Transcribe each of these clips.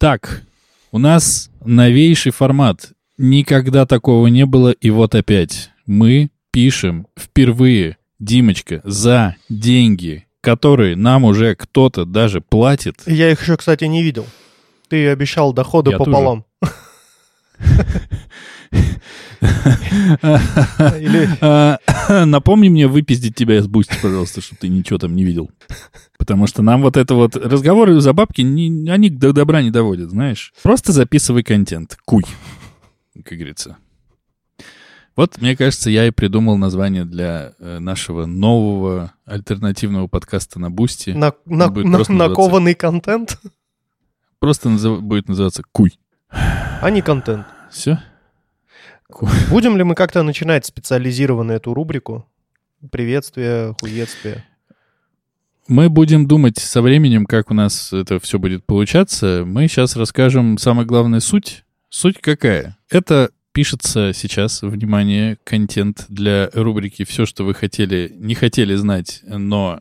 Так, у нас новейший формат. Никогда такого не было, и вот опять. Мы пишем впервые, Димочка, за деньги, которые нам уже кто-то даже платит. Я их еще, кстати, не видел. Ты обещал доходы Я пополам. А, Напомни мне выпиздить тебя из Boosty, пожалуйста, чтобы ты ничего там не видел. Потому что нам вот это вот разговоры за бабки, не- они до добра не доводят, знаешь. Просто записывай контент. Куй, как говорится. Вот, мне кажется, я и придумал название для э, нашего нового альтернативного подкаста на Boosty. На- на- на- накованный контент, Просто назыв- будет называться Куй. а не контент. Все? Будем ли мы как-то начинать специализированно эту рубрику? Приветствие, хуетствие. Мы будем думать со временем, как у нас это все будет получаться. Мы сейчас расскажем самое главное суть. Суть какая? Это пишется сейчас, внимание, контент для рубрики «Все, что вы хотели, не хотели знать, но...»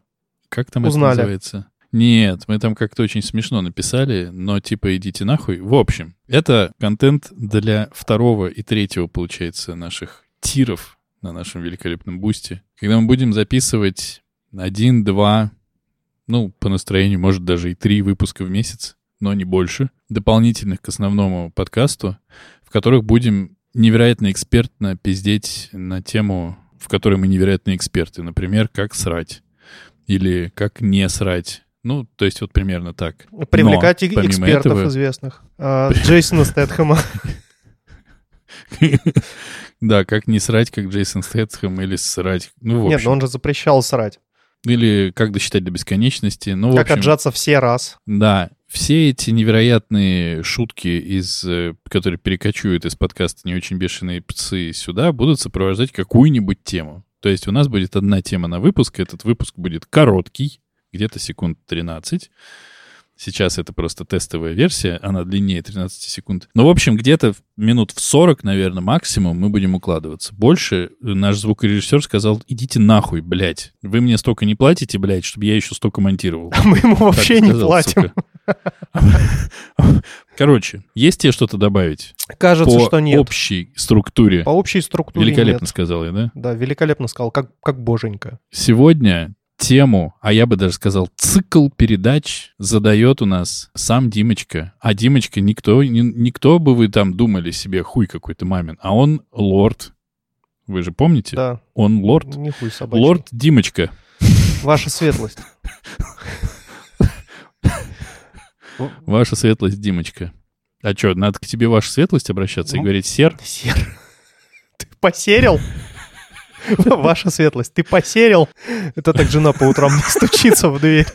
Как там Узнали. это называется? Нет, мы там как-то очень смешно написали, но типа идите нахуй. В общем, это контент для второго и третьего, получается, наших тиров на нашем великолепном бусте. Когда мы будем записывать один, два, ну, по настроению, может, даже и три выпуска в месяц, но не больше, дополнительных к основному подкасту, в которых будем невероятно экспертно пиздеть на тему, в которой мы невероятные эксперты. Например, как срать. Или как не срать. Ну, то есть вот примерно так. Привлекать Но, и- экспертов этого- известных. А, Джейсона Стэтхэма. Да, как не срать, как Джейсон Стэтхэм, или срать. Ну, в Нет, общем. но он же запрещал срать. Или как досчитать до бесконечности. Ну, Как общем, отжаться все раз. Да, все эти невероятные шутки, из, э, которые перекочуют из подкаста «Не очень бешеные псы» сюда, будут сопровождать какую-нибудь тему. То есть у нас будет одна тема на выпуск, этот выпуск будет короткий, где-то секунд 13. Сейчас это просто тестовая версия, она длиннее 13 секунд. Но, в общем, где-то минут в 40, наверное, максимум мы будем укладываться. Больше наш звукорежиссер сказал, идите нахуй, блядь. Вы мне столько не платите, блядь, чтобы я еще столько монтировал. А мы ему вообще Так не сказал, платим. сука. Короче, есть тебе что-то добавить? Кажется, по что нет. общей структуре. По общей структуре Великолепно нет. сказал я, да? Да, великолепно сказал, как, как боженька. Сегодня тему, а я бы даже сказал, цикл передач задает у нас сам Димочка. А Димочка никто, ни- никто бы вы там думали себе хуй какой-то мамин, а он лорд. Вы же помните? Да, Он лорд. нихуй собачий. Лорд Димочка. Ваша светлость. Ваша светлость Димочка. А что, надо к тебе ваша светлость обращаться и Ну, говорить сер? Сер. Ты посерил? Ваша светлость, ты посерил? Это так жена по утрам стучится в дверь.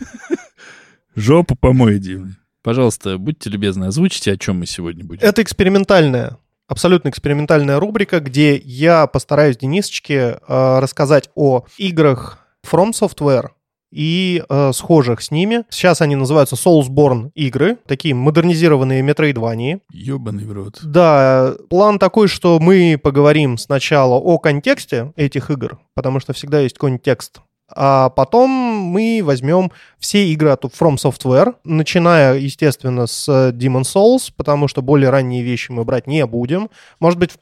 Жопу помой, Дим. Пожалуйста, будьте любезны, озвучите, о чем мы сегодня будем. Это экспериментальная, абсолютно экспериментальная рубрика, где я постараюсь Денисочке э, рассказать о играх From Software и э, схожих с ними. Сейчас они называются Soulsborne игры, такие модернизированные метроидвании. Ёбаный в рот. Да, план такой, что мы поговорим сначала о контексте этих игр, потому что всегда есть какой-нибудь текст. А потом мы возьмем все игры от From Software, начиная, естественно, с Demon Souls, потому что более ранние вещи мы брать не будем. Может быть, в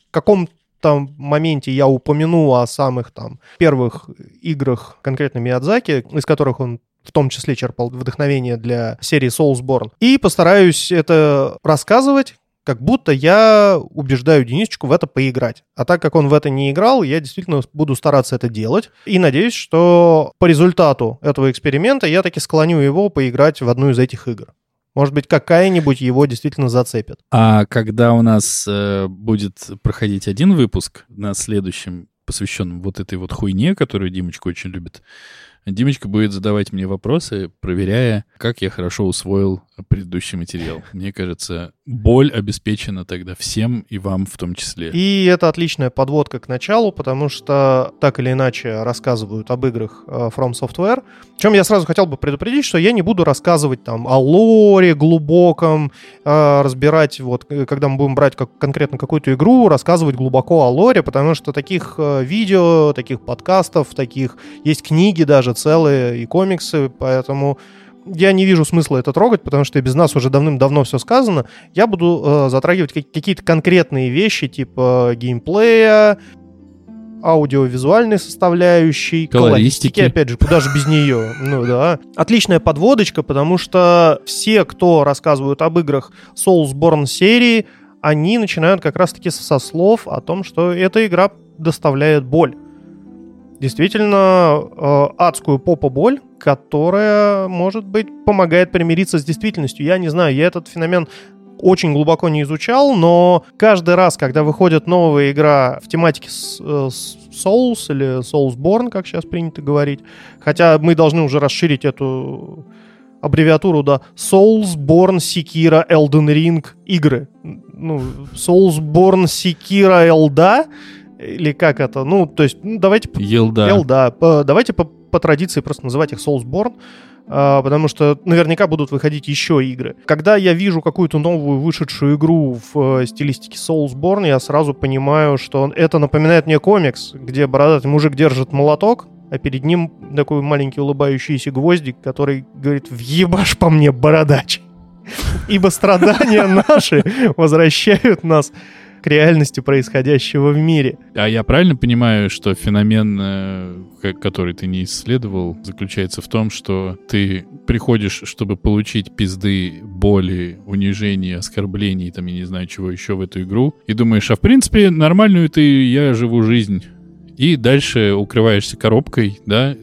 каком-то моменте я упомяну о самых там первых играх конкретно Миядзаки, из которых он в том числе черпал вдохновение для серии Soulsborne. И постараюсь это рассказывать, как будто я убеждаю Денисочку в это поиграть. А так как он в это не играл, я действительно буду стараться это делать. И надеюсь, что по результату этого эксперимента я таки склоню его поиграть в одну из этих игр. Может быть, какая-нибудь его действительно зацепит. А когда у нас э, будет проходить один выпуск на следующем, посвященном вот этой вот хуйне, которую Димочка очень любит, Димочка будет задавать мне вопросы, проверяя, как я хорошо усвоил предыдущий материал. Мне кажется, боль обеспечена тогда всем и вам в том числе. И это отличная подводка к началу, потому что так или иначе рассказывают об играх э, From Software. Чем я сразу хотел бы предупредить, что я не буду рассказывать там о лоре глубоком, э, разбирать, вот, э, когда мы будем брать как, конкретно какую-то игру, рассказывать глубоко о лоре, потому что таких видео, таких подкастов, таких есть книги даже целые и комиксы, поэтому я не вижу смысла это трогать, потому что без нас уже давным-давно все сказано. Я буду э, затрагивать какие-то конкретные вещи, типа геймплея, аудиовизуальной составляющей, колористики. опять же, куда же без нее? Ну да. Отличная подводочка, потому что все, кто рассказывают об играх Soulsborne серии, они начинают как раз-таки со слов о том, что эта игра доставляет боль. Действительно, э, адскую попа-боль, которая, может быть, помогает примириться с действительностью. Я не знаю, я этот феномен очень глубоко не изучал, но каждый раз, когда выходит новая игра в тематике э, Souls или Soulsborne, как сейчас принято говорить, хотя мы должны уже расширить эту аббревиатуру, да, Soulsborne, Sekiro, Elden Ring игры. Ну, Soulsborne, Sekiro, Elda, или как это? Ну, то есть, ну, давайте... Елда. Елда. Давайте по, по традиции просто называть их Soulsborne. А, потому что наверняка будут выходить еще игры. Когда я вижу какую-то новую вышедшую игру в э, стилистике Soulsborne, я сразу понимаю, что это напоминает мне комикс, где бородатый мужик держит молоток, а перед ним такой маленький улыбающийся гвоздик, который говорит «Въебашь по мне, бородач!» Ибо страдания наши возвращают нас к реальности происходящего в мире. А я правильно понимаю, что феномен, э, который ты не исследовал, заключается в том, что ты приходишь, чтобы получить пизды, боли, унижений, оскорблений, там, я не знаю, чего еще в эту игру, и думаешь, а в принципе нормальную ты, я живу жизнь. И дальше укрываешься коробкой, да,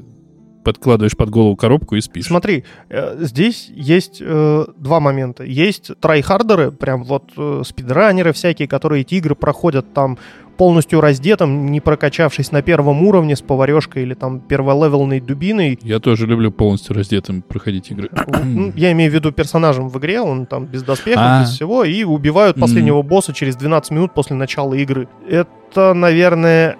подкладываешь под голову коробку и спишь. Смотри, э, здесь есть э, два момента. Есть трайхардеры, прям вот э, спидранеры всякие, которые эти игры проходят там полностью раздетым, не прокачавшись на первом уровне с поварешкой или там перволевелной дубиной. Я тоже люблю полностью раздетым проходить игры. Ну, я имею в виду персонажем в игре, он там без доспехов, а. без всего, и убивают последнего босса через 12 минут после начала игры. Это, наверное,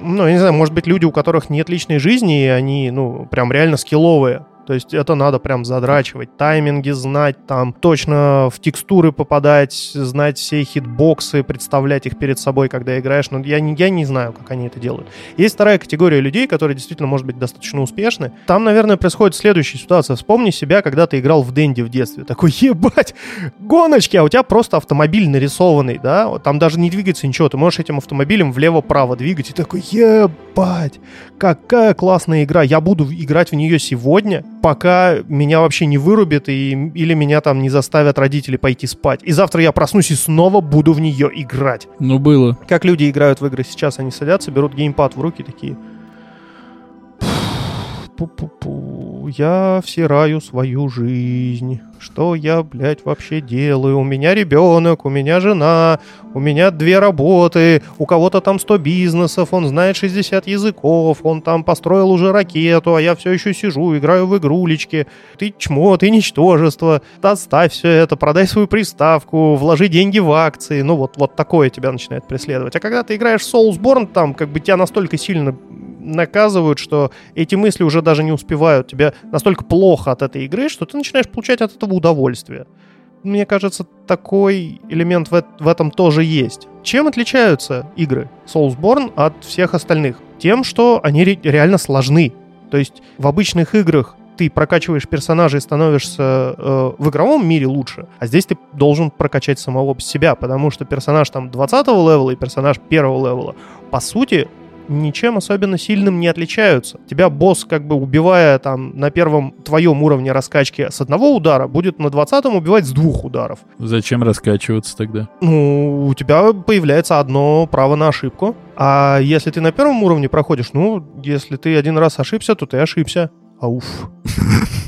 ну, я не знаю, может быть, люди, у которых нет личной жизни, и они, ну, прям реально скилловые. То есть это надо прям задрачивать, тайминги знать, там точно в текстуры попадать, знать все хитбоксы, представлять их перед собой, когда играешь. Но я не, я не знаю, как они это делают. Есть вторая категория людей, которые действительно, может быть, достаточно успешны. Там, наверное, происходит следующая ситуация. Вспомни себя, когда ты играл в Дэнди в детстве. Такой, ебать, гоночки, а у тебя просто автомобиль нарисованный, да? Там даже не двигается ничего. Ты можешь этим автомобилем влево-право двигать. И такой, ебать, какая классная игра. Я буду играть в нее сегодня, пока меня вообще не вырубит и, или меня там не заставят родители пойти спать. И завтра я проснусь и снова буду в нее играть. Ну, было. Как люди играют в игры сейчас, они садятся, берут геймпад в руки такие пу-пу-пу, я всираю свою жизнь. Что я, блядь, вообще делаю? У меня ребенок, у меня жена, у меня две работы, у кого-то там 100 бизнесов, он знает 60 языков, он там построил уже ракету, а я все еще сижу, играю в игрулечки. Ты чмо, ты ничтожество. Доставь все это, продай свою приставку, вложи деньги в акции. Ну вот, вот такое тебя начинает преследовать. А когда ты играешь в Soulsborne, там как бы тебя настолько сильно наказывают, что эти мысли уже даже не успевают. Тебе настолько плохо от этой игры, что ты начинаешь получать от этого удовольствие. Мне кажется, такой элемент в, в этом тоже есть. Чем отличаются игры Soulsborne от всех остальных? Тем, что они ре- реально сложны. То есть в обычных играх ты прокачиваешь персонажа и становишься э, в игровом мире лучше, а здесь ты должен прокачать самого себя, потому что персонаж там 20 level а и персонаж первого левела, по сути, ничем особенно сильным не отличаются. Тебя босс, как бы убивая там на первом твоем уровне раскачки с одного удара, будет на двадцатом убивать с двух ударов. Зачем раскачиваться тогда? Ну, у тебя появляется одно право на ошибку. А если ты на первом уровне проходишь, ну, если ты один раз ошибся, то ты ошибся. Ауф.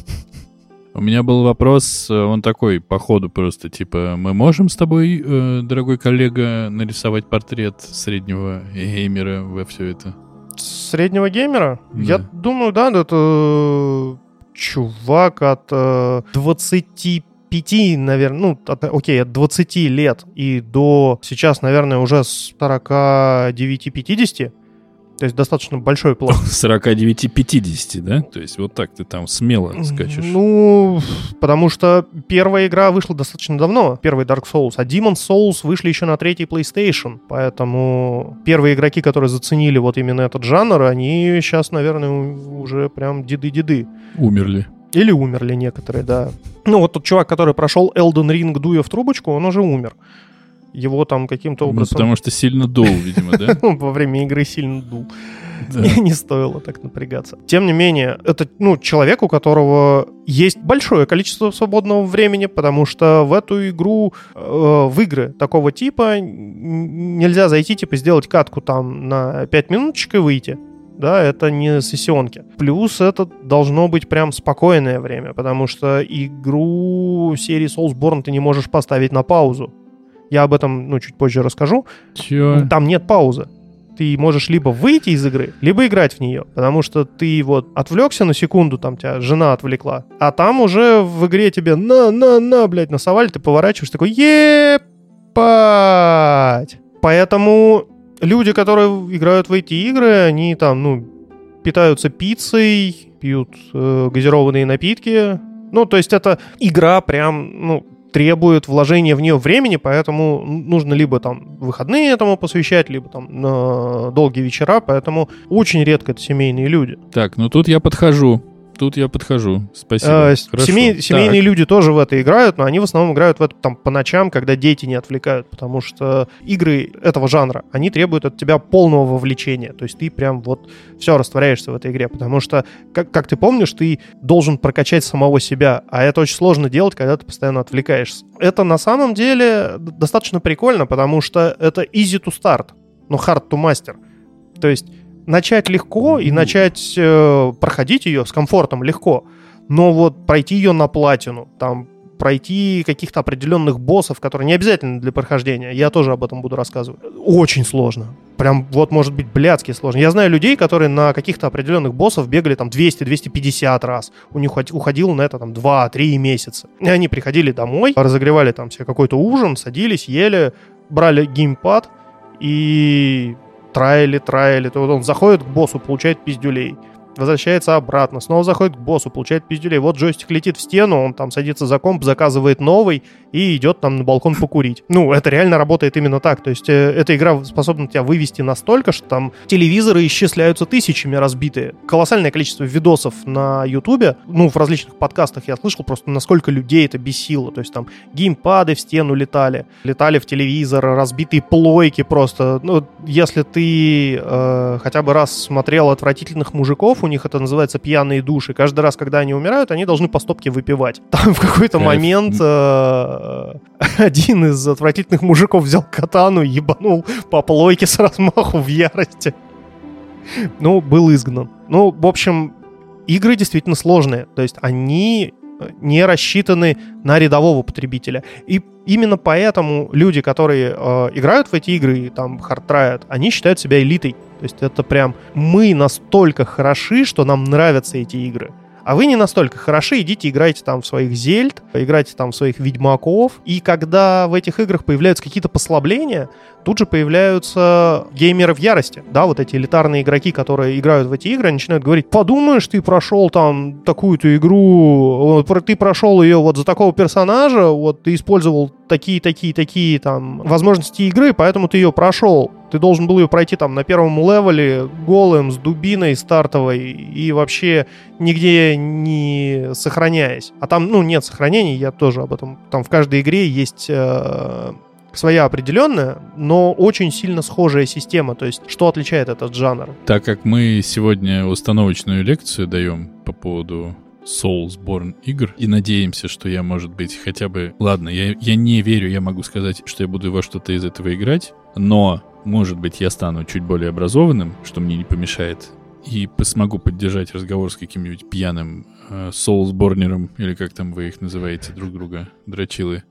У меня был вопрос, э, он такой, по ходу просто, типа, мы можем с тобой, э, дорогой коллега, нарисовать портрет среднего геймера во все это? Среднего геймера? Да. Я думаю, да, это чувак от э, 25 наверное, ну, от, окей, от 20 лет и до сейчас, наверное, уже 49-50, то есть достаточно большой план. 49-50, да? То есть вот так ты там смело скачешь. Ну, потому что первая игра вышла достаточно давно, первый Dark Souls, а Demon's Souls вышли еще на третий PlayStation, поэтому первые игроки, которые заценили вот именно этот жанр, они сейчас, наверное, уже прям деды-деды. Умерли. Или умерли некоторые, да. Ну, вот тот чувак, который прошел Elden Ring, дуя в трубочку, он уже умер. Его там каким-то Ну, образом... потому что сильно дул, видимо, да? Во время игры сильно дул. Да. Не, не стоило так напрягаться. Тем не менее, это ну, человек, у которого есть большое количество свободного времени, потому что в эту игру, э, в игры такого типа нельзя зайти, типа, сделать катку там на 5 минуточек и выйти. Да, это не сессионки. Плюс это должно быть прям спокойное время, потому что игру серии Soulsborne ты не можешь поставить на паузу. Я об этом, ну, чуть позже расскажу. Чё? Там нет паузы. Ты можешь либо выйти из игры, либо играть в нее. Потому что ты вот отвлекся на секунду, там тебя жена отвлекла, а там уже в игре тебе на-на-на, блядь, насовали, ты поворачиваешь, такой епать. Поэтому люди, которые играют в эти игры, они там, ну, питаются пиццей, пьют э, газированные напитки. Ну, то есть это игра прям, ну, требует вложения в нее времени, поэтому нужно либо там выходные этому посвящать, либо там на долгие вечера, поэтому очень редко это семейные люди. Так, ну тут я подхожу. Тут я подхожу. Спасибо. Хорошо. семей- семейные Так. люди тоже в это играют, но они в основном играют в это там по ночам, когда дети не отвлекают, потому что игры этого жанра, они требуют от тебя полного вовлечения. То есть ты прям вот все растворяешься в этой игре, потому что, как, как ты помнишь, ты должен прокачать самого себя, а это очень сложно делать, когда ты постоянно отвлекаешься. Это на самом деле достаточно прикольно, потому что это easy to start, но hard to master. То есть начать легко и начать э, проходить ее с комфортом легко, но вот пройти ее на платину, там пройти каких-то определенных боссов, которые не обязательно для прохождения, я тоже об этом буду рассказывать, очень сложно. Прям вот может быть блядски сложно. Я знаю людей, которые на каких-то определенных боссов бегали там 200-250 раз. У них уходи- уходило на это там 2-3 месяца. И они приходили домой, разогревали там себе какой-то ужин, садились, ели, брали геймпад и траили, траили. То вот он заходит к боссу, получает пиздюлей. Возвращается обратно, снова заходит к боссу, получает пиздюлей. Вот джойстик летит в стену, он там садится за комп, заказывает новый и идет там на балкон покурить. Ну, это реально работает именно так. То есть э, эта игра способна тебя вывести настолько, что там телевизоры исчисляются тысячами разбитые. Колоссальное количество видосов на Ютубе, ну, в различных подкастах я слышал просто, насколько людей это бесило. То есть там геймпады в стену летали, летали в телевизор, разбитые плойки просто. Ну, если ты э, хотя бы раз смотрел «Отвратительных мужиков», у них это называется «Пьяные души». Каждый раз, когда они умирают, они должны по стопке выпивать. Там в какой-то момент э, один из «Отвратительных мужиков» взял катану и ебанул по плойке с размаху в ярости. Ну, был изгнан. Ну, в общем, игры действительно сложные. То есть они не рассчитаны на рядового потребителя. И именно поэтому люди, которые э, играют в эти игры, там хардрают, они считают себя элитой. То есть это прям мы настолько хороши, что нам нравятся эти игры. А вы не настолько хороши, идите играйте там в своих зельд, играйте там в своих ведьмаков. И когда в этих играх появляются какие-то послабления, тут же появляются геймеры в ярости. Да, вот эти элитарные игроки, которые играют в эти игры, начинают говорить, подумаешь, ты прошел там такую-то игру, ты прошел ее вот за такого персонажа, вот ты использовал такие-такие-такие там возможности игры, поэтому ты ее прошел. Ты должен был ее пройти там на первом левеле, голым, с дубиной стартовой и вообще нигде не сохраняясь. А там, ну, нет сохранений, я тоже об этом. Там в каждой игре есть э, своя определенная, но очень сильно схожая система. То есть, что отличает этот жанр? Так как мы сегодня установочную лекцию даем по поводу Soulsborne игр и надеемся, что я, может быть, хотя бы... Ладно, я, я не верю, я могу сказать, что я буду во что-то из этого играть, но, может быть, я стану чуть более образованным, что мне не помешает, и смогу поддержать разговор с каким-нибудь пьяным э, соулсборнером, или как там вы их называете друг друга, дрочилы.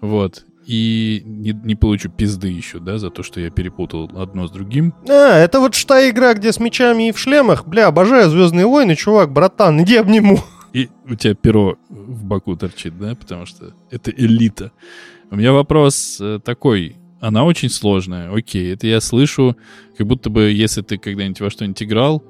Вот. И не, не получу пизды еще, да, за то, что я перепутал одно с другим. А, это вот та игра, где с мечами и в шлемах. Бля, обожаю Звездные войны, чувак, братан, иди обниму. И у тебя перо в боку торчит, да? Потому что это элита. У меня вопрос э, такой. Она очень сложная. Окей, это я слышу, как будто бы, если ты когда-нибудь во что-нибудь играл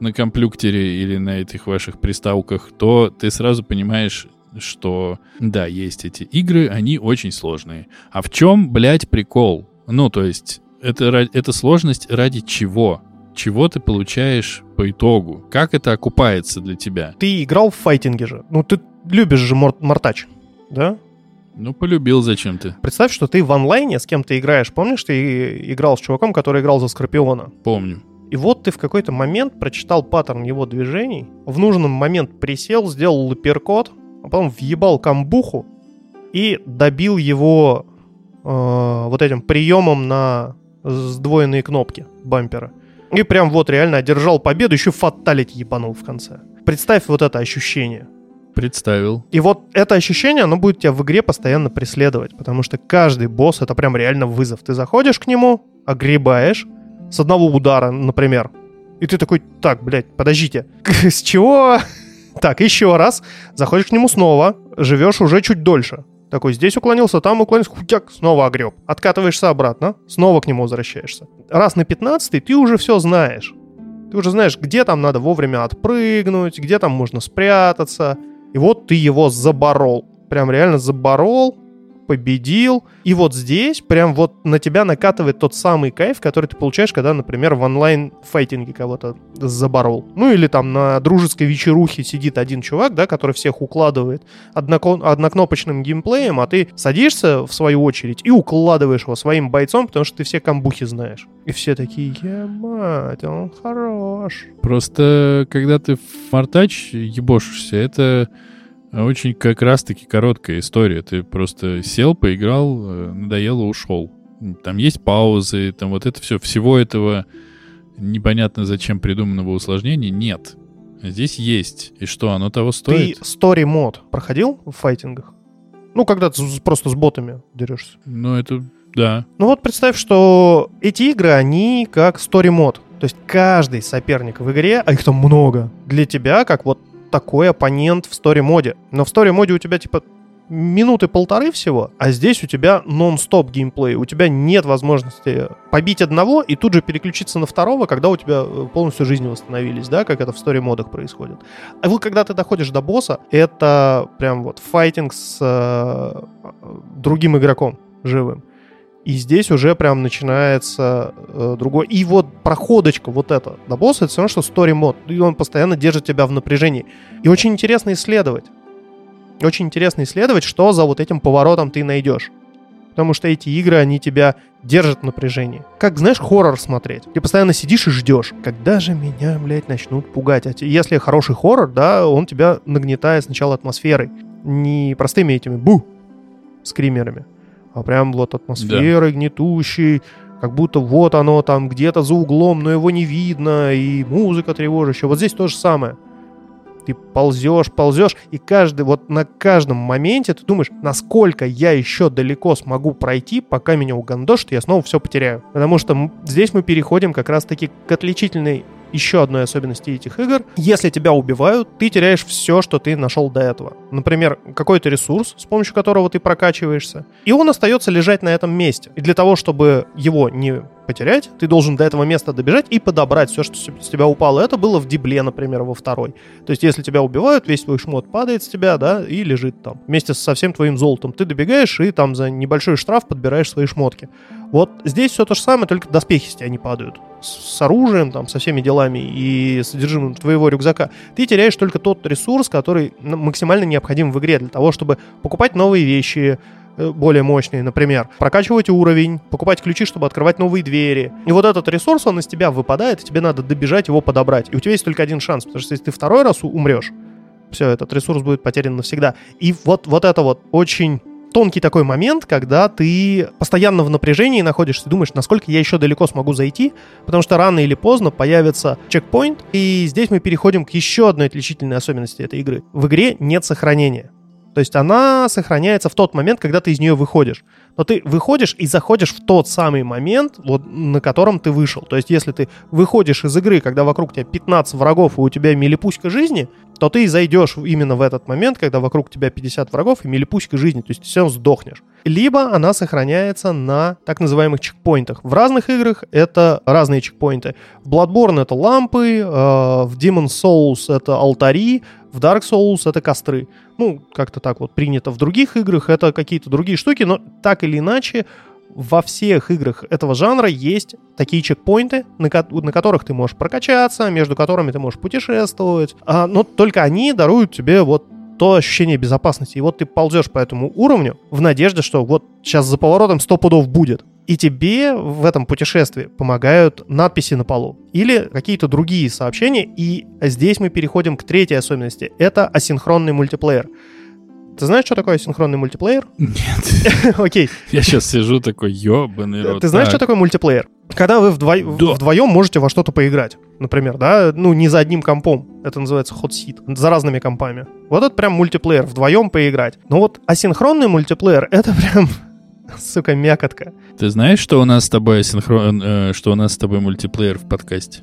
на комплюктере или на этих ваших приставках, то ты сразу понимаешь, что да, есть эти игры, они очень сложные. А в чем, блядь, прикол? Ну, то есть, это, это сложность ради чего? Чего ты получаешь по итогу? Как это окупается для тебя? Ты играл в файтинге же. Ну, ты любишь же мор- мортач, да? Ну, полюбил зачем-то. Представь, что ты в онлайне с кем-то играешь. Помнишь, ты играл с чуваком, который играл за Скорпиона? Помню. И вот ты в какой-то момент прочитал паттерн его движений, в нужный момент присел, сделал лаперкот, а потом въебал камбуху и добил его э, вот этим приемом на сдвоенные кнопки бампера. И прям вот реально одержал победу, еще фаталити ебанул в конце. Представь вот это ощущение. Представил. И вот это ощущение, оно будет тебя в игре постоянно преследовать, потому что каждый босс — это прям реально вызов. Ты заходишь к нему, огребаешь, с одного удара, например. И ты такой, так, блядь, подождите, с чего? Так, еще раз, заходишь к нему снова, живешь уже чуть дольше. Такой, здесь уклонился, там уклонился, хутяк, снова огреб. Откатываешься обратно, снова к нему возвращаешься. Раз на 15 ты уже все знаешь. Ты уже знаешь, где там надо вовремя отпрыгнуть, где там можно спрятаться. И вот ты его заборол. Прям реально заборол, победил. И вот здесь прям вот на тебя накатывает тот самый кайф, который ты получаешь, когда, например, в онлайн-файтинге кого-то заборол. Ну или там на дружеской вечерухе сидит один чувак, да, который всех укладывает однокон- однокнопочным геймплеем, а ты садишься в свою очередь и укладываешь его своим бойцом, потому что ты все камбухи знаешь. И все такие, мать, он хорош. Просто когда ты в Мартач ебошишься, это очень как раз-таки короткая история. Ты просто сел, поиграл, э, надоело, ушел. Там есть паузы, там вот это все. Всего этого непонятно зачем придуманного усложнения нет. Здесь есть. И что, оно того стоит? Ты story мод проходил в файтингах? Ну, когда ты просто с ботами дерешься. Ну, это да. Ну вот представь, что эти игры, они как story мод. То есть каждый соперник в игре, а их там много, для тебя как вот такой оппонент в стори-моде. Но в стори-моде у тебя типа минуты полторы всего, а здесь у тебя нон-стоп геймплей. У тебя нет возможности побить одного и тут же переключиться на второго, когда у тебя э, полностью жизни восстановились, да, как это в стори-модах происходит. А вот когда ты доходишь до босса, это прям вот файтинг с э, другим игроком живым. И здесь уже прям начинается э, другой. И вот проходочка вот эта до босса, это все равно, что story мод. И он постоянно держит тебя в напряжении. И очень интересно исследовать. Очень интересно исследовать, что за вот этим поворотом ты найдешь. Потому что эти игры, они тебя держат в напряжении. Как, знаешь, хоррор смотреть. Ты постоянно сидишь и ждешь, когда же меня, блядь, начнут пугать. А если хороший хоррор, да, он тебя нагнетает сначала атмосферой. Не простыми этими бу скримерами а прям вот атмосферой да. гнетущей, как будто вот оно там где-то за углом, но его не видно, и музыка тревожащая. Вот здесь то же самое. Ты ползешь, ползешь, и каждый, вот на каждом моменте ты думаешь, насколько я еще далеко смогу пройти, пока меня угандошит, я снова все потеряю. Потому что здесь мы переходим как раз-таки к отличительной еще одной особенности этих игр. Если тебя убивают, ты теряешь все, что ты нашел до этого. Например, какой-то ресурс, с помощью которого ты прокачиваешься, и он остается лежать на этом месте. И для того, чтобы его не потерять, ты должен до этого места добежать и подобрать все, что с тебя упало. Это было в Дибле, например, во второй. То есть, если тебя убивают, весь твой шмот падает с тебя, да, и лежит там. Вместе со всем твоим золотом. Ты добегаешь и там за небольшой штраф подбираешь свои шмотки. Вот здесь все то же самое, только доспехи с тебя не падают. С оружием, там, со всеми делами и содержимым твоего рюкзака. Ты теряешь только тот ресурс, который максимально необходим в игре для того, чтобы покупать новые вещи, более мощные, например, прокачивать уровень, покупать ключи, чтобы открывать новые двери. И вот этот ресурс, он из тебя выпадает, и тебе надо добежать его подобрать. И у тебя есть только один шанс, потому что если ты второй раз умрешь, все, этот ресурс будет потерян навсегда. И вот, вот это вот очень тонкий такой момент, когда ты постоянно в напряжении находишься, думаешь, насколько я еще далеко смогу зайти, потому что рано или поздно появится чекпоинт, и здесь мы переходим к еще одной отличительной особенности этой игры. В игре нет сохранения. То есть она сохраняется в тот момент, когда ты из нее выходишь. Но ты выходишь и заходишь в тот самый момент, вот, на котором ты вышел. То есть если ты выходишь из игры, когда вокруг тебя 15 врагов и у тебя милипуська жизни, то ты зайдешь именно в этот момент, когда вокруг тебя 50 врагов и милипуська жизни. То есть ты все равно сдохнешь. Либо она сохраняется на так называемых чекпоинтах. В разных играх это разные чекпоинты. В Bloodborne это лампы, э, в Demon Souls это алтари, в Dark Souls это костры. Ну, как-то так вот принято в других играх, это какие-то другие штуки, но так или иначе во всех играх этого жанра есть такие чекпоинты, на, ко- на которых ты можешь прокачаться, между которыми ты можешь путешествовать, а, но только они даруют тебе вот то ощущение безопасности. И вот ты ползешь по этому уровню в надежде, что вот сейчас за поворотом 100 пудов будет. И тебе в этом путешествии помогают надписи на полу или какие-то другие сообщения. И здесь мы переходим к третьей особенности. Это асинхронный мультиплеер. Ты знаешь, что такое асинхронный мультиплеер? Нет. Окей. Я сейчас сижу такой, ёбаный рот. Ты знаешь, что Так, такое мультиплеер? Когда вы вдво- Да. вдвоем можете во что-то поиграть, например, да, ну не за одним компом, это называется hot seat, за разными компами. Вот это прям мультиплеер, вдвоем поиграть. Но вот асинхронный мультиплеер, это прям, сука, мякотка. Ты знаешь, что у нас с тобой синхрон, э, что у нас с тобой мультиплеер в подкасте?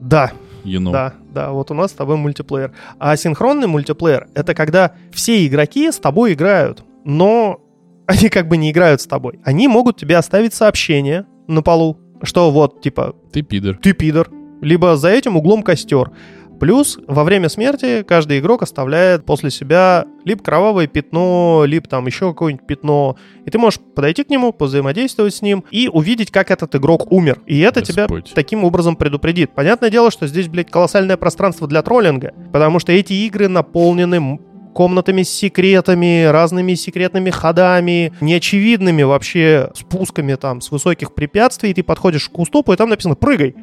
Да, You know. да, да, вот у нас с тобой мультиплеер. А асинхронный мультиплеер — это когда все игроки с тобой играют, но они как бы не играют с тобой. Они могут тебе оставить сообщение на полу, что вот, типа, Ты пидор. ты пидор, либо за этим углом костер. Плюс во время смерти каждый игрок оставляет после себя либо кровавое пятно, либо там еще какое-нибудь пятно. И ты можешь подойти к нему, позаимодействовать с ним и увидеть, как этот игрок умер. И это тебя Господь. таким образом предупредит. Понятное дело, что здесь, блядь, колоссальное пространство для троллинга, потому что эти игры наполнены комнатами с секретами, разными секретными ходами, неочевидными вообще спусками там с высоких препятствий, и ты подходишь к уступу, и там написано «прыгай».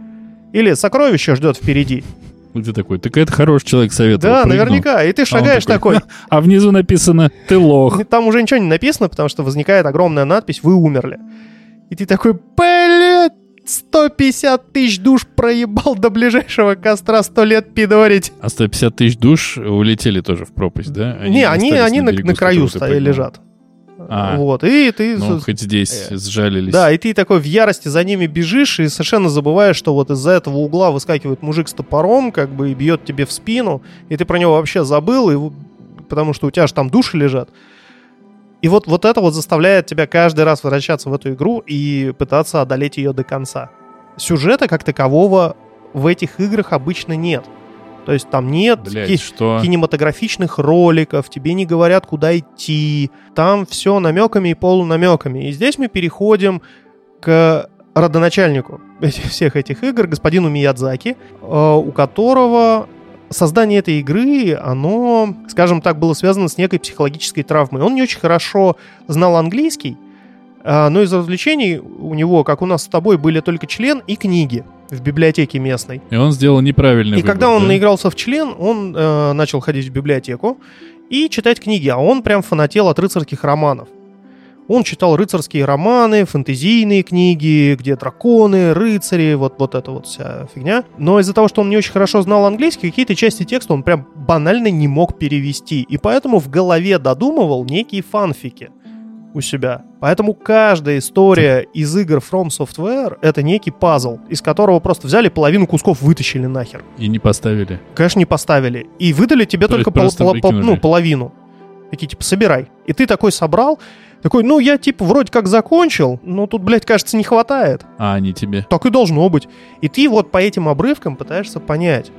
Или «сокровище ждет впереди». И ты такой, так это хороший человек советовал. Да, прыгнул. наверняка. И ты шагаешь такой. А внизу написано, ты лох. Там уже ничего не написано, потому что возникает огромная надпись «Вы умерли». И ты такой, блядь, 150 тысяч душ проебал до ближайшего костра 100 лет пидорить. А 150 тысяч душ улетели тоже в пропасть, да? не, они, они на, на краю стоят, лежат. А. Вот, и ты... Ну, хоть здесь Э, сжалились. Да, и ты такой в ярости за ними бежишь и совершенно забываешь, что вот из-за этого угла выскакивает мужик с топором, как бы, и бьет тебе в спину, и ты про него вообще забыл, и, потому что у тебя же там души лежат. И вот, вот это вот заставляет тебя каждый раз возвращаться в эту игру и пытаться одолеть ее до конца. Сюжета как такового в этих играх обычно нет. То есть там нет Блядь, ки- что? кинематографичных роликов, тебе не говорят, куда идти. Там все намеками и полунамеками. И здесь мы переходим к родоначальнику всех этих игр, господину Миядзаки, э, у которого создание этой игры, оно, скажем так, было связано с некой психологической травмой. Он не очень хорошо знал английский, а, но из развлечений у него, как у нас с тобой, были только член и книги в библиотеке местной. И он сделал неправильный И выбор, когда он да? наигрался в член, он э, начал ходить в библиотеку и читать книги, а он прям фанател от рыцарских романов. Он читал рыцарские романы, фэнтезийные книги, где драконы, рыцари, вот, вот эта вот вся фигня. Но из-за того, что он не очень хорошо знал английский, какие-то части текста он прям банально не мог перевести. И поэтому в голове додумывал некие фанфики у себя. Поэтому каждая история из игр From Software — это некий пазл, из которого просто взяли половину кусков, вытащили нахер. И не поставили. Конечно, не поставили. И выдали тебе То только пол- пол- пол- ну, половину. Такие, типа, собирай. И ты такой собрал, такой, ну, я, типа, вроде как закончил, но тут, блядь, кажется, не хватает. А они тебе. Так и должно быть. И ты вот по этим обрывкам пытаешься понять.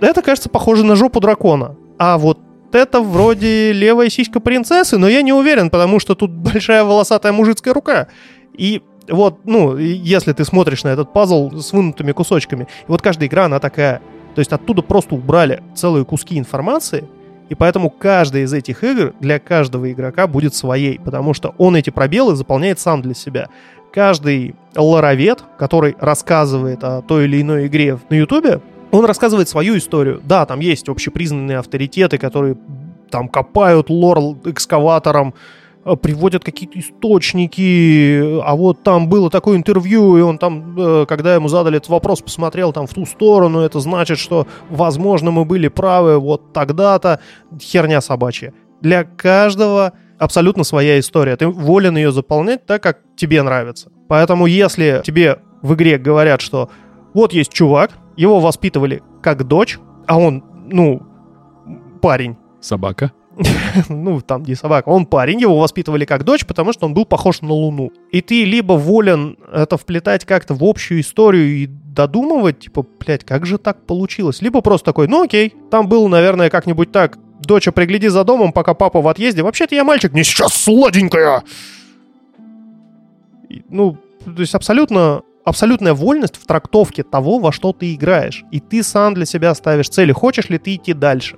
Это, кажется, похоже на жопу дракона. А вот это вроде левая сиська принцессы, но я не уверен, потому что тут большая волосатая мужицкая рука. И вот, ну, если ты смотришь на этот пазл с вынутыми кусочками, и вот каждая игра, она такая. То есть оттуда просто убрали целые куски информации, и поэтому каждая из этих игр для каждого игрока будет своей, потому что он эти пробелы заполняет сам для себя. Каждый лоровед, который рассказывает о той или иной игре на Ютубе, он рассказывает свою историю. Да, там есть общепризнанные авторитеты, которые там копают лор экскаватором, э, приводят какие-то источники, а вот там было такое интервью, и он там, э, когда ему задали этот вопрос, посмотрел там в ту сторону, это значит, что, возможно, мы были правы вот тогда-то. Херня собачья. Для каждого абсолютно своя история. Ты волен ее заполнять так, как тебе нравится. Поэтому если тебе в игре говорят, что вот есть чувак, его воспитывали как дочь, а он, ну, парень, Собака. ну, там не собака, он парень, его воспитывали как дочь, потому что он был похож на Луну. И ты либо волен это вплетать как-то в общую историю и додумывать, типа, блядь, как же так получилось? Либо просто такой, ну окей, там было, наверное, как-нибудь так, доча, пригляди за домом, пока папа в отъезде. Вообще-то я мальчик, мне сейчас сладенькая. И, Ну, то есть абсолютно абсолютная вольность в трактовке того, во что ты играешь. И ты сам для себя ставишь цели, хочешь ли ты идти дальше.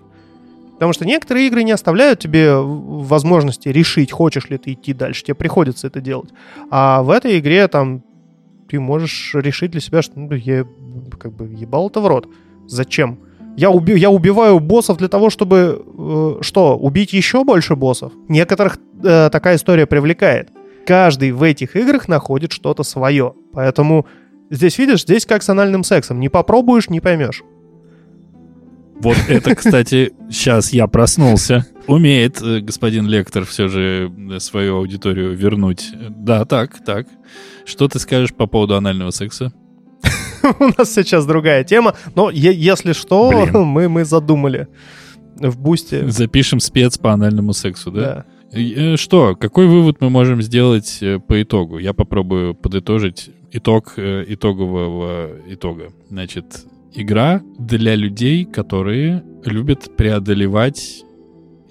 Потому что некоторые игры не оставляют тебе возможности решить, хочешь ли ты идти дальше. Тебе приходится это делать. А в этой игре там ты можешь решить для себя, что ну, я как бы ебал это в рот. Зачем? Я, уби- я убиваю боссов для того, чтобы э, что, убить еще больше боссов? Некоторых э, такая история привлекает. Каждый в этих играх находит что-то свое. Поэтому здесь, видишь, здесь как с анальным сексом. Не попробуешь, не поймешь. Вот это, кстати, сейчас я проснулся. Умеет э, господин лектор все же э, свою аудиторию вернуть. Да, так, так. Что ты скажешь по поводу анального секса? У нас сейчас другая тема. Но если что, мы, мы задумали в бусте. Запишем спец по анальному сексу, да? Да. Э, Что, какой вывод мы можем сделать по итогу? Я попробую подытожить итог э, итогового итога. Значит, игра для людей, которые любят преодолевать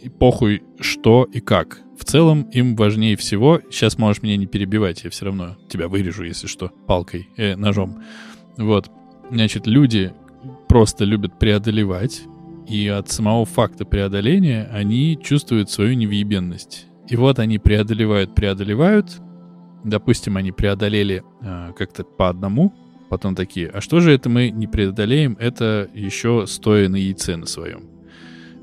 и похуй что и как. В целом им важнее всего, сейчас можешь меня не перебивать, я все равно тебя вырежу, если что, палкой, э, ножом. Вот, значит, люди просто любят преодолевать, и от самого факта преодоления они чувствуют свою невъебенность. И вот они преодолевают, преодолевают. Допустим, они преодолели э, как-то по одному, потом такие, а что же это мы не преодолеем? Это еще стоя на яйце на своем.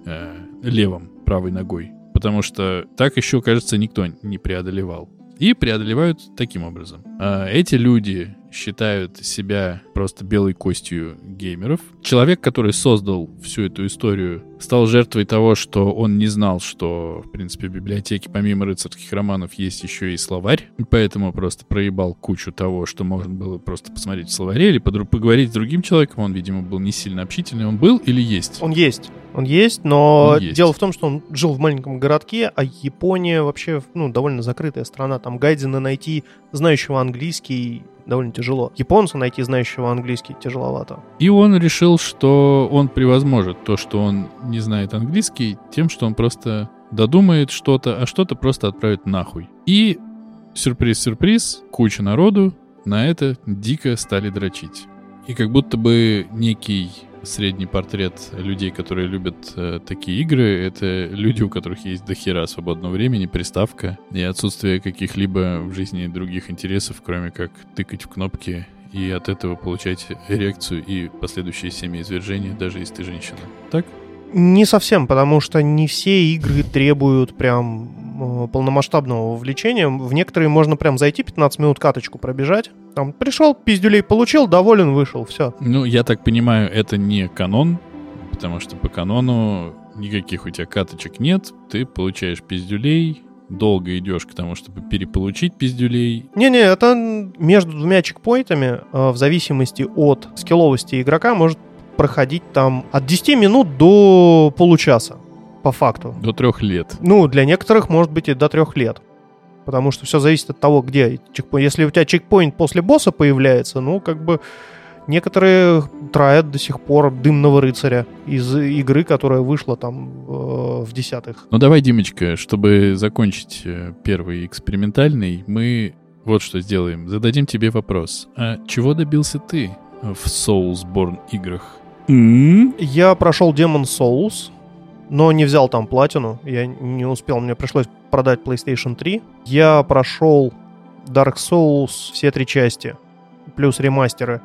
э, левом, правой ногой. Потому что так еще, кажется, никто не преодолевал. И преодолевают таким образом. А эти люди считают себя просто белой костью геймеров. Человек, который создал всю эту историю, стал жертвой того, что он не знал, что, в принципе, в библиотеке помимо рыцарских романов есть еще и словарь. Поэтому просто проебал кучу того, что можно было просто посмотреть в словаре или поговорить с другим человеком. Он, видимо, был не сильно общительный. Он был или есть? Он есть. Он есть, но Он есть. дело в том, что он жил в маленьком городке, а Япония вообще ну, довольно закрытая страна. Там гайдена найти знающего английский довольно тяжело. Японца найти знающего английский тяжеловато. И он решил, что он превозможет то, что он не знает английский, тем, что он просто додумает что-то, а что-то просто отправит нахуй. И сюрприз-сюрприз, куча народу на это дико стали дрочить. И как будто бы некий средний портрет людей, которые любят э, такие игры, это люди, у которых есть дохера свободного времени, приставка и отсутствие каких-либо в жизни других интересов, кроме как тыкать в кнопки и от этого получать эрекцию и последующие семяизвержения, даже если ты женщина. Так? Не совсем, потому что не все игры требуют прям э, полномасштабного вовлечения. В некоторые можно прям зайти 15 минут каточку пробежать. Там пришел, пиздюлей получил, доволен, вышел, все. Ну, я так понимаю, это не канон, потому что по канону никаких у тебя каточек нет, ты получаешь пиздюлей, долго идешь к тому, чтобы переполучить пиздюлей. Не-не, это между двумя чекпоинтами, э, в зависимости от скилловости игрока, может проходить там от 10 минут до получаса, по факту. До трех лет. Ну, для некоторых, может быть, и до трех лет. Потому что все зависит от того, где чекпоинт. Если у тебя чекпоинт после босса появляется, ну, как бы некоторые троят до сих пор дымного рыцаря из игры, которая вышла там э, в десятых. Ну давай, Димочка, чтобы закончить э, первый экспериментальный, мы вот что сделаем. Зададим тебе вопрос. А чего добился ты в Soulsborne играх? М? Я прошел Demon Souls, но не взял там платину. Я не успел, мне пришлось продать PlayStation 3. Я прошел Dark Souls все три части, плюс ремастеры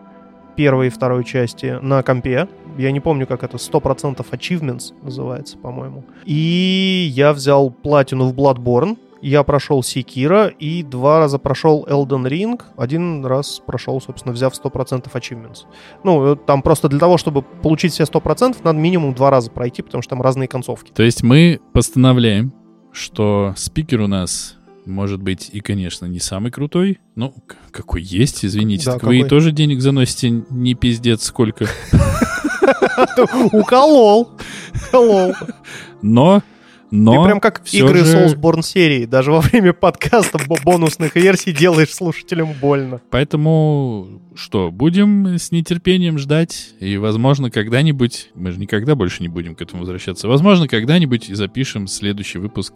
первой и второй части на компе. Я не помню, как это, 100% Achievements называется, по-моему. И я взял платину в Bloodborne, я прошел Секира и два раза прошел Elden Ring. Один раз прошел, собственно, взяв 100% Achievements. Ну, э, там просто для того, чтобы получить все 100%, надо минимум два раза пройти, потому что там разные концовки. То есть мы постановляем, что спикер у нас может быть и, конечно, не самый крутой. Ну, какой есть, извините. Да, так вы и какой. тоже денег заносите не пиздец сколько. Уколол! Уколол! Но, но... Ты прям как игры же- Soulsborne серии. Даже во время подкаста бо- бонусных версий делаешь слушателям больно. Поэтому что, будем с нетерпением ждать, и, возможно, когда-нибудь, мы же никогда больше не будем к этому возвращаться, возможно, когда-нибудь и запишем следующий выпуск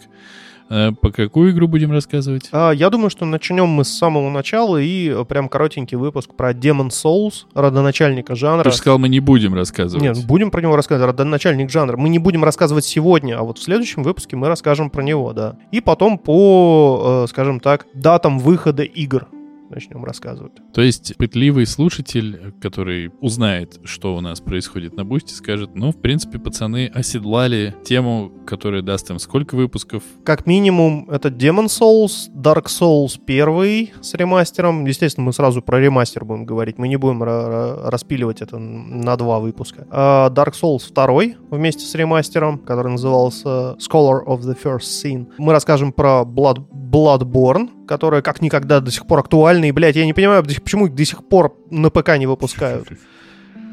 по какую игру будем рассказывать? А, я думаю, что начнем мы с самого начала и э, прям коротенький выпуск про Demon Souls, родоначальника жанра. Ты же сказал, мы не будем рассказывать. Нет, будем про него рассказывать. Родоначальник жанра. Мы не будем рассказывать сегодня, а вот в следующем выпуске мы расскажем про него, да. И потом по, э, скажем так, датам выхода игр начнем рассказывать. То есть пытливый слушатель, который узнает, что у нас происходит на Бусте, скажет, ну, в принципе, пацаны оседлали тему, которая даст им сколько выпусков? Как минимум, это Demon Souls, Dark Souls 1 с ремастером. Естественно, мы сразу про ремастер будем говорить. Мы не будем распиливать это на два выпуска. А Dark Souls 2 вместе с ремастером, который назывался Scholar of the First Scene. Мы расскажем про Blood, Bloodborne, которая как никогда до сих пор актуальна. И, блядь, я не понимаю, почему их до сих пор на ПК не выпускают.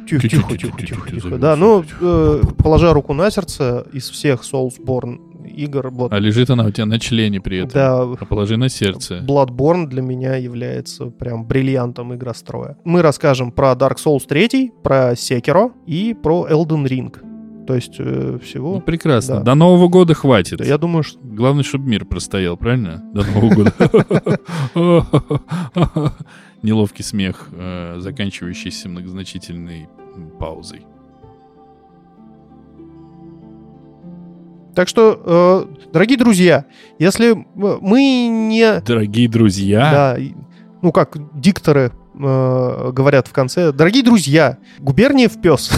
Тихо, тихо, тихо, тихо, тихо. Да, ну, э, положа руку на сердце, из всех Soulsborne игр... Вот, а лежит она у тебя на члене при этом. Да. А положи на сердце. Bloodborne для меня является прям бриллиантом игростроя. Мы расскажем про Dark Souls 3, про Sekiro и про Elden Ring. То есть э, всего... Ну, прекрасно. Да. До Нового года хватит. Да, я думаю, что... Главное, чтобы мир простоял, правильно? До Нового года. Неловкий смех, э, заканчивающийся многозначительной паузой. Так что, э, дорогие друзья, если мы не... Дорогие друзья? Да, ну как дикторы э, говорят в конце. Дорогие друзья, губерниев пес.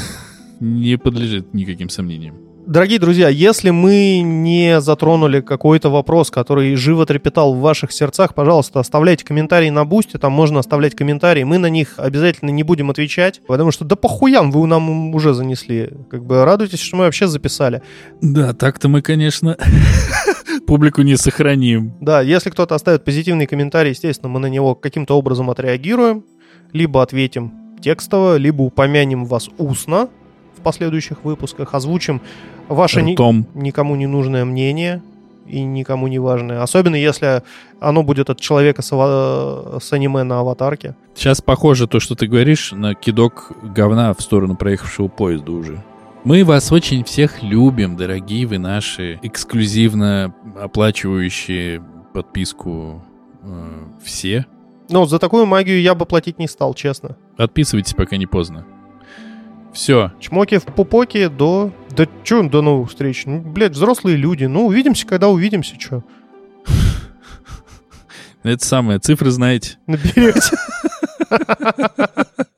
не подлежит никаким сомнениям. Дорогие друзья, если мы не затронули какой-то вопрос, который живо трепетал в ваших сердцах, пожалуйста, оставляйте комментарии на бусте, там можно оставлять комментарии, мы на них обязательно не будем отвечать, потому что да похуям вы нам уже занесли. Как бы радуйтесь, что мы вообще записали. Да, так-то мы, конечно, публику не сохраним. Да, если кто-то оставит позитивный комментарий, естественно, мы на него каким-то образом отреагируем, либо ответим текстово, либо упомянем вас устно, последующих выпусках, озвучим ваше ни, никому не нужное мнение и никому не важное. Особенно если оно будет от человека с, с аниме на аватарке. Сейчас похоже то, что ты говоришь, на кидок говна в сторону проехавшего поезда уже. Мы вас очень всех любим, дорогие вы наши, эксклюзивно оплачивающие подписку э, все. Ну, за такую магию я бы платить не стал, честно. Отписывайтесь, пока не поздно. Все. Чмоки в пупоке до... Да чё, до новых встреч? Ну, блядь, взрослые люди. Ну, увидимся, когда увидимся, чё. Это самое, цифры знаете. Наберете.